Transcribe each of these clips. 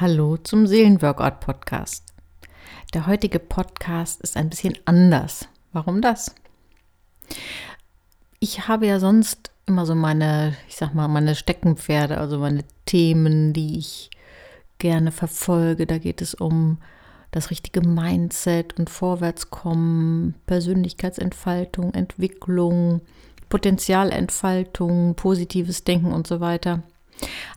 Hallo zum Seelenworkout Podcast. Der heutige Podcast ist ein bisschen anders. Warum das? Ich habe ja sonst immer so meine, ich sag mal, meine Steckenpferde, also meine Themen, die ich gerne verfolge. Da geht es um das richtige Mindset und Vorwärtskommen, Persönlichkeitsentfaltung, Entwicklung, Potenzialentfaltung, positives Denken und so weiter.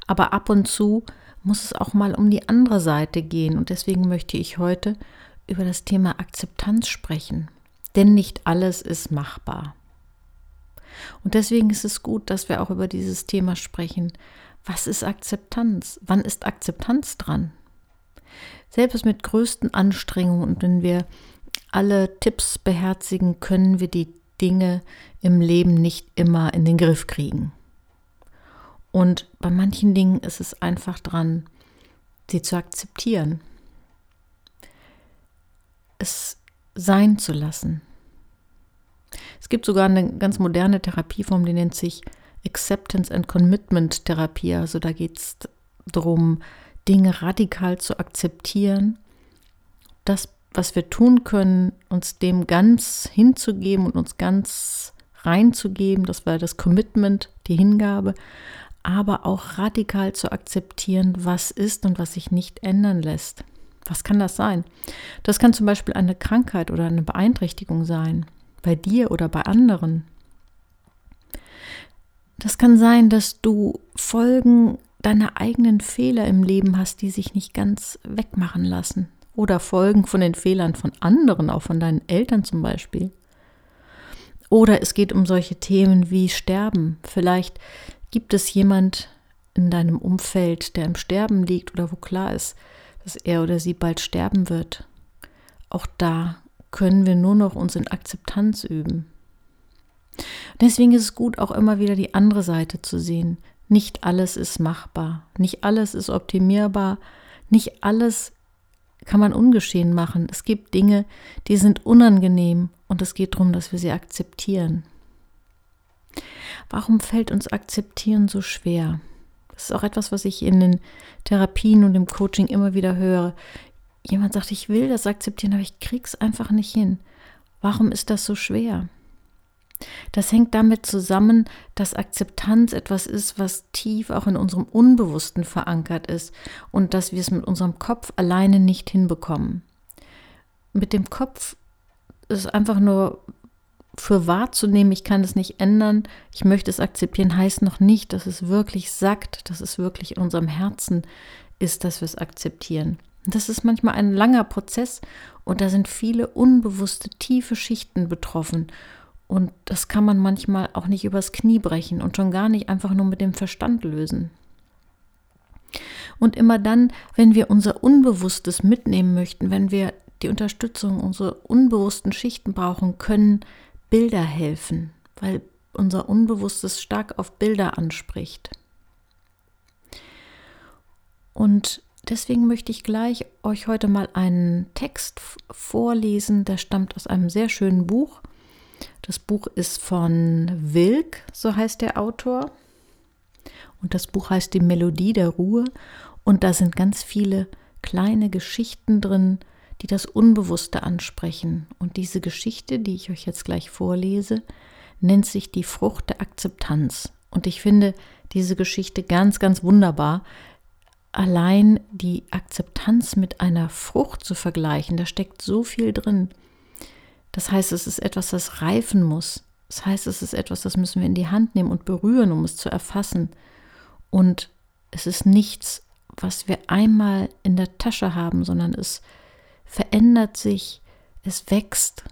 Aber ab und zu muss es auch mal um die andere Seite gehen. Und deswegen möchte ich heute über das Thema Akzeptanz sprechen. Denn nicht alles ist machbar. Und deswegen ist es gut, dass wir auch über dieses Thema sprechen. Was ist Akzeptanz? Wann ist Akzeptanz dran? Selbst mit größten Anstrengungen und wenn wir alle Tipps beherzigen, können wir die Dinge im Leben nicht immer in den Griff kriegen. Und bei manchen Dingen ist es einfach dran, sie zu akzeptieren, es sein zu lassen. Es gibt sogar eine ganz moderne Therapieform, die nennt sich Acceptance and Commitment Therapie. Also da geht es darum, Dinge radikal zu akzeptieren, das, was wir tun können, uns dem ganz hinzugeben und uns ganz reinzugeben, das war das Commitment, die Hingabe, aber auch radikal zu akzeptieren, was ist und was sich nicht ändern lässt. Was kann das sein? Das kann zum Beispiel eine Krankheit oder eine Beeinträchtigung sein, bei dir oder bei anderen. Das kann sein, dass du Folgen deiner eigenen Fehler im Leben hast, die sich nicht ganz wegmachen lassen. Oder Folgen von den Fehlern von anderen, auch von deinen Eltern zum Beispiel. Oder es geht um solche Themen wie Sterben. Vielleicht Gibt es jemand in deinem Umfeld, der im Sterben liegt oder wo klar ist, dass er oder sie bald sterben wird? Auch da können wir nur noch uns in Akzeptanz üben. Deswegen ist es gut, auch immer wieder die andere Seite zu sehen. Nicht alles ist machbar, nicht alles ist optimierbar, nicht alles kann man ungeschehen machen. Es gibt Dinge, die sind unangenehm und es geht darum, dass wir sie akzeptieren. Warum fällt uns Akzeptieren so schwer? Das ist auch etwas, was ich in den Therapien und im Coaching immer wieder höre. Jemand sagt, ich will das akzeptieren, aber ich krieg's einfach nicht hin. Warum ist das so schwer? Das hängt damit zusammen, dass Akzeptanz etwas ist, was tief auch in unserem Unbewussten verankert ist und dass wir es mit unserem Kopf alleine nicht hinbekommen. Mit dem Kopf ist einfach nur für wahrzunehmen, ich kann es nicht ändern, ich möchte es akzeptieren, heißt noch nicht, dass es wirklich sagt, dass es wirklich in unserem Herzen ist, dass wir es akzeptieren. Das ist manchmal ein langer Prozess und da sind viele unbewusste, tiefe Schichten betroffen. Und das kann man manchmal auch nicht übers Knie brechen und schon gar nicht einfach nur mit dem Verstand lösen. Und immer dann, wenn wir unser Unbewusstes mitnehmen möchten, wenn wir die Unterstützung unserer unbewussten Schichten brauchen, können Bilder helfen, weil unser Unbewusstes stark auf Bilder anspricht. Und deswegen möchte ich gleich euch heute mal einen Text vorlesen, der stammt aus einem sehr schönen Buch. Das Buch ist von Wilk, so heißt der Autor. Und das Buch heißt Die Melodie der Ruhe. Und da sind ganz viele kleine Geschichten drin, die das Unbewusste ansprechen. Und diese Geschichte, die ich euch jetzt gleich vorlese, nennt sich die Frucht der Akzeptanz. Und ich finde diese Geschichte ganz, ganz wunderbar. Allein die Akzeptanz mit einer Frucht zu vergleichen, da steckt so viel drin. Das heißt, es ist etwas, das reifen muss. Das heißt, es ist etwas, das müssen wir in die Hand nehmen und berühren, um es zu erfassen. Und es ist nichts, was wir einmal in der Tasche haben, sondern es ist verändert sich, es wächst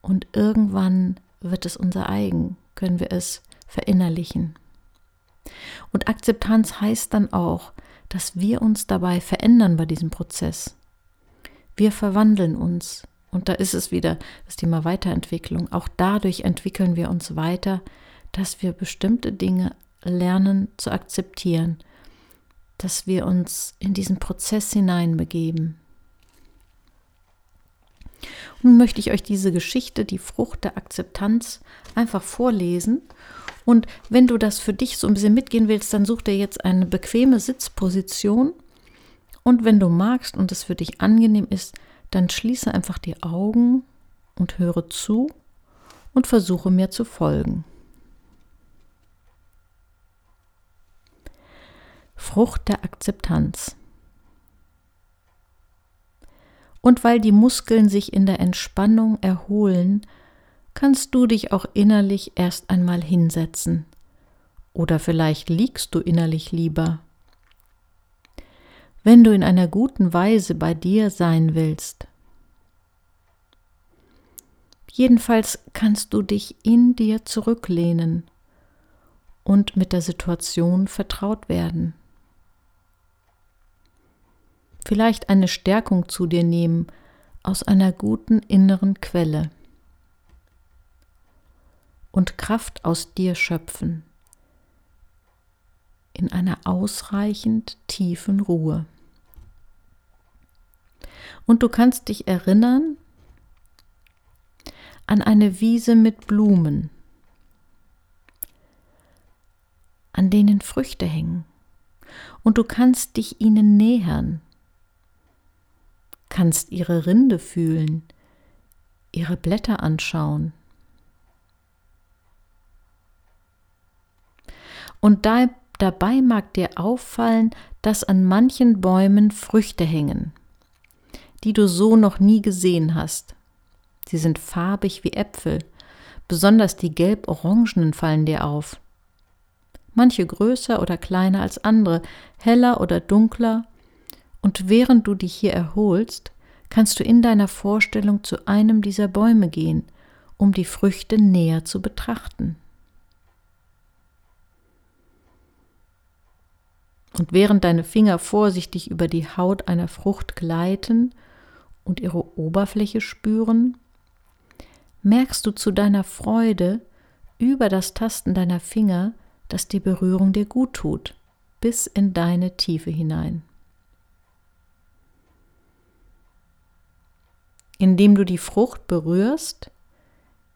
und irgendwann wird es unser eigen, können wir es verinnerlichen. Und Akzeptanz heißt dann auch, dass wir uns dabei verändern bei diesem Prozess. Wir verwandeln uns. Und da ist es wieder das Thema Weiterentwicklung. Auch dadurch entwickeln wir uns weiter, dass wir bestimmte Dinge lernen zu akzeptieren, dass wir uns in diesen Prozess hineinbegeben, nun möchte ich euch diese Geschichte, die Frucht der Akzeptanz, einfach vorlesen. Und wenn du das für dich so ein bisschen mitgehen willst, dann such dir jetzt eine bequeme Sitzposition Und wenn du magst und es für dich angenehm ist, dann schließe einfach die Augen und höre zu und versuche mir zu folgen. Frucht der Akzeptanz. Und weil die Muskeln sich in der Entspannung erholen, kannst du dich auch innerlich erst einmal hinsetzen. Oder vielleicht liegst du innerlich lieber. Wenn du in einer guten Weise bei dir sein willst. Jedenfalls kannst du dich in dir zurücklehnen und mit der Situation vertraut werden vielleicht eine Stärkung zu dir nehmen aus einer guten inneren Quelle und Kraft aus dir schöpfen in einer ausreichend tiefen Ruhe. Und du kannst dich erinnern an eine Wiese mit Blumen, an denen Früchte hängen. Und du kannst dich ihnen nähern kannst ihre Rinde fühlen, ihre Blätter anschauen. Und da, dabei mag dir auffallen, dass an manchen Bäumen Früchte hängen, die du so noch nie gesehen hast. Sie sind farbig wie Äpfel, besonders die gelb-orangenen fallen dir auf. Manche größer oder kleiner als andere, heller oder dunkler, und während du dich hier erholst, kannst du in deiner Vorstellung zu einem dieser Bäume gehen, um die Früchte näher zu betrachten. Und während deine Finger vorsichtig über die Haut einer Frucht gleiten und ihre Oberfläche spüren, merkst du zu deiner Freude über das Tasten deiner Finger, dass die Berührung dir gut tut, bis in deine Tiefe hinein. Indem du die Frucht berührst,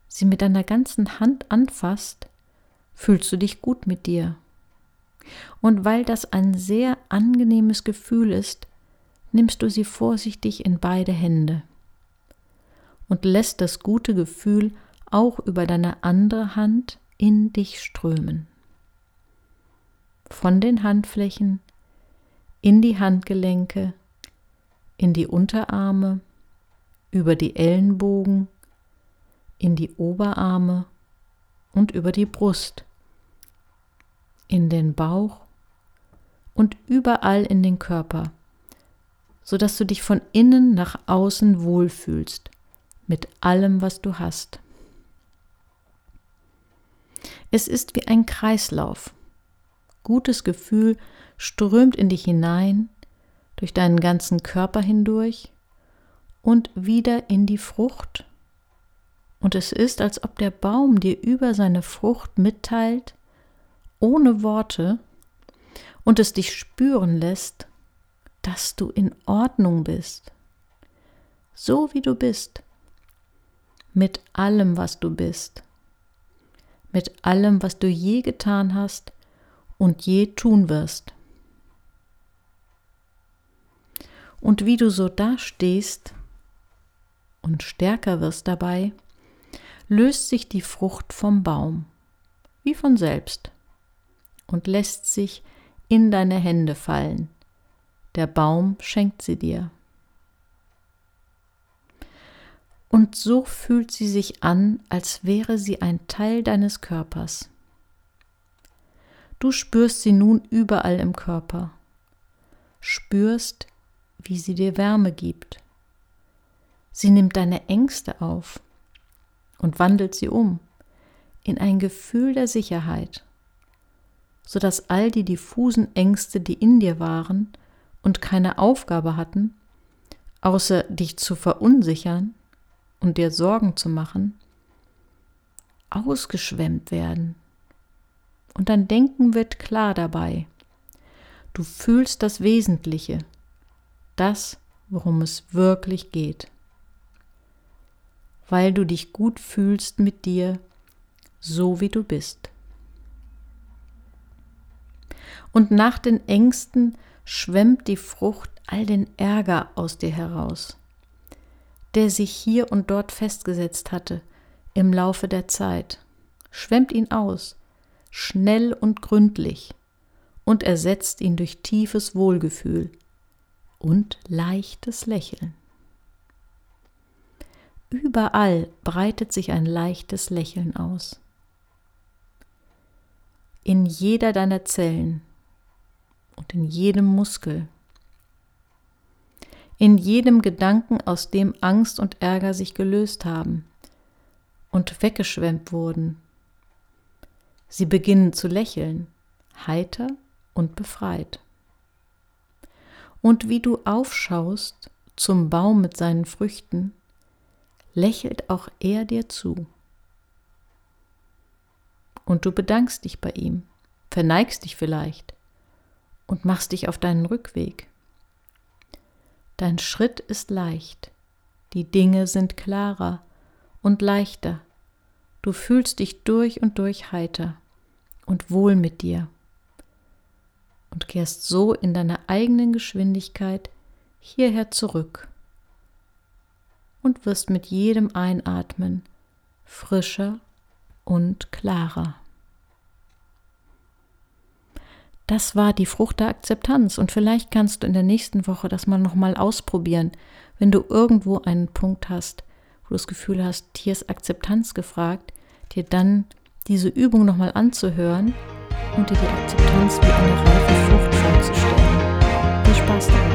sie mit deiner ganzen Hand anfasst, fühlst du dich gut mit dir. Und weil das ein sehr angenehmes Gefühl ist, nimmst du sie vorsichtig in beide Hände und lässt das gute Gefühl auch über deine andere Hand in dich strömen. Von den Handflächen in die Handgelenke, in die Unterarme, über die Ellenbogen, in die Oberarme und über die Brust, in den Bauch und überall in den Körper, sodass du dich von innen nach außen wohlfühlst mit allem, was du hast. Es ist wie ein Kreislauf. Gutes Gefühl strömt in dich hinein, durch deinen ganzen Körper hindurch und wieder in die Frucht. Und es ist, als ob der Baum dir über seine Frucht mitteilt, ohne Worte, und es dich spüren lässt, dass du in Ordnung bist, so wie du bist, mit allem, was du bist, mit allem, was du je getan hast und je tun wirst. Und wie du so dastehst, und stärker wirst dabei, löst sich die Frucht vom Baum, wie von selbst, und lässt sich in deine Hände fallen. Der Baum schenkt sie dir. Und so fühlt sie sich an, als wäre sie ein Teil deines Körpers. Du spürst sie nun überall im Körper, spürst, wie sie dir Wärme gibt Sie nimmt deine Ängste auf und wandelt sie um in ein Gefühl der Sicherheit, sodass all die diffusen Ängste, die in dir waren und keine Aufgabe hatten, außer dich zu verunsichern und dir Sorgen zu machen, ausgeschwemmt werden. Und dein Denken wird klar dabei. Du fühlst das Wesentliche, das, worum es wirklich geht weil du dich gut fühlst mit dir, so wie du bist. Und nach den Ängsten schwemmt die Frucht all den Ärger aus dir heraus, der sich hier und dort festgesetzt hatte im Laufe der Zeit. Schwemmt ihn aus, schnell und gründlich, und ersetzt ihn durch tiefes Wohlgefühl und leichtes Lächeln. Überall breitet sich ein leichtes Lächeln aus. In jeder deiner Zellen und in jedem Muskel. In jedem Gedanken, aus dem Angst und Ärger sich gelöst haben und weggeschwemmt wurden. Sie beginnen zu lächeln, heiter und befreit. Und wie du aufschaust zum Baum mit seinen Früchten, lächelt auch er dir zu. Und du bedankst dich bei ihm, verneigst dich vielleicht und machst dich auf deinen Rückweg. Dein Schritt ist leicht, die Dinge sind klarer und leichter, du fühlst dich durch und durch heiter und wohl mit dir und kehrst so in deiner eigenen Geschwindigkeit hierher zurück und wirst mit jedem Einatmen frischer und klarer. Das war die Frucht der Akzeptanz und vielleicht kannst du in der nächsten Woche das mal nochmal ausprobieren, wenn du irgendwo einen Punkt hast, wo du das Gefühl hast, hier ist Akzeptanz gefragt, dir dann diese Übung nochmal anzuhören und dir die Akzeptanz wie eine reife Frucht vorzustellen. Viel Spaß dabei!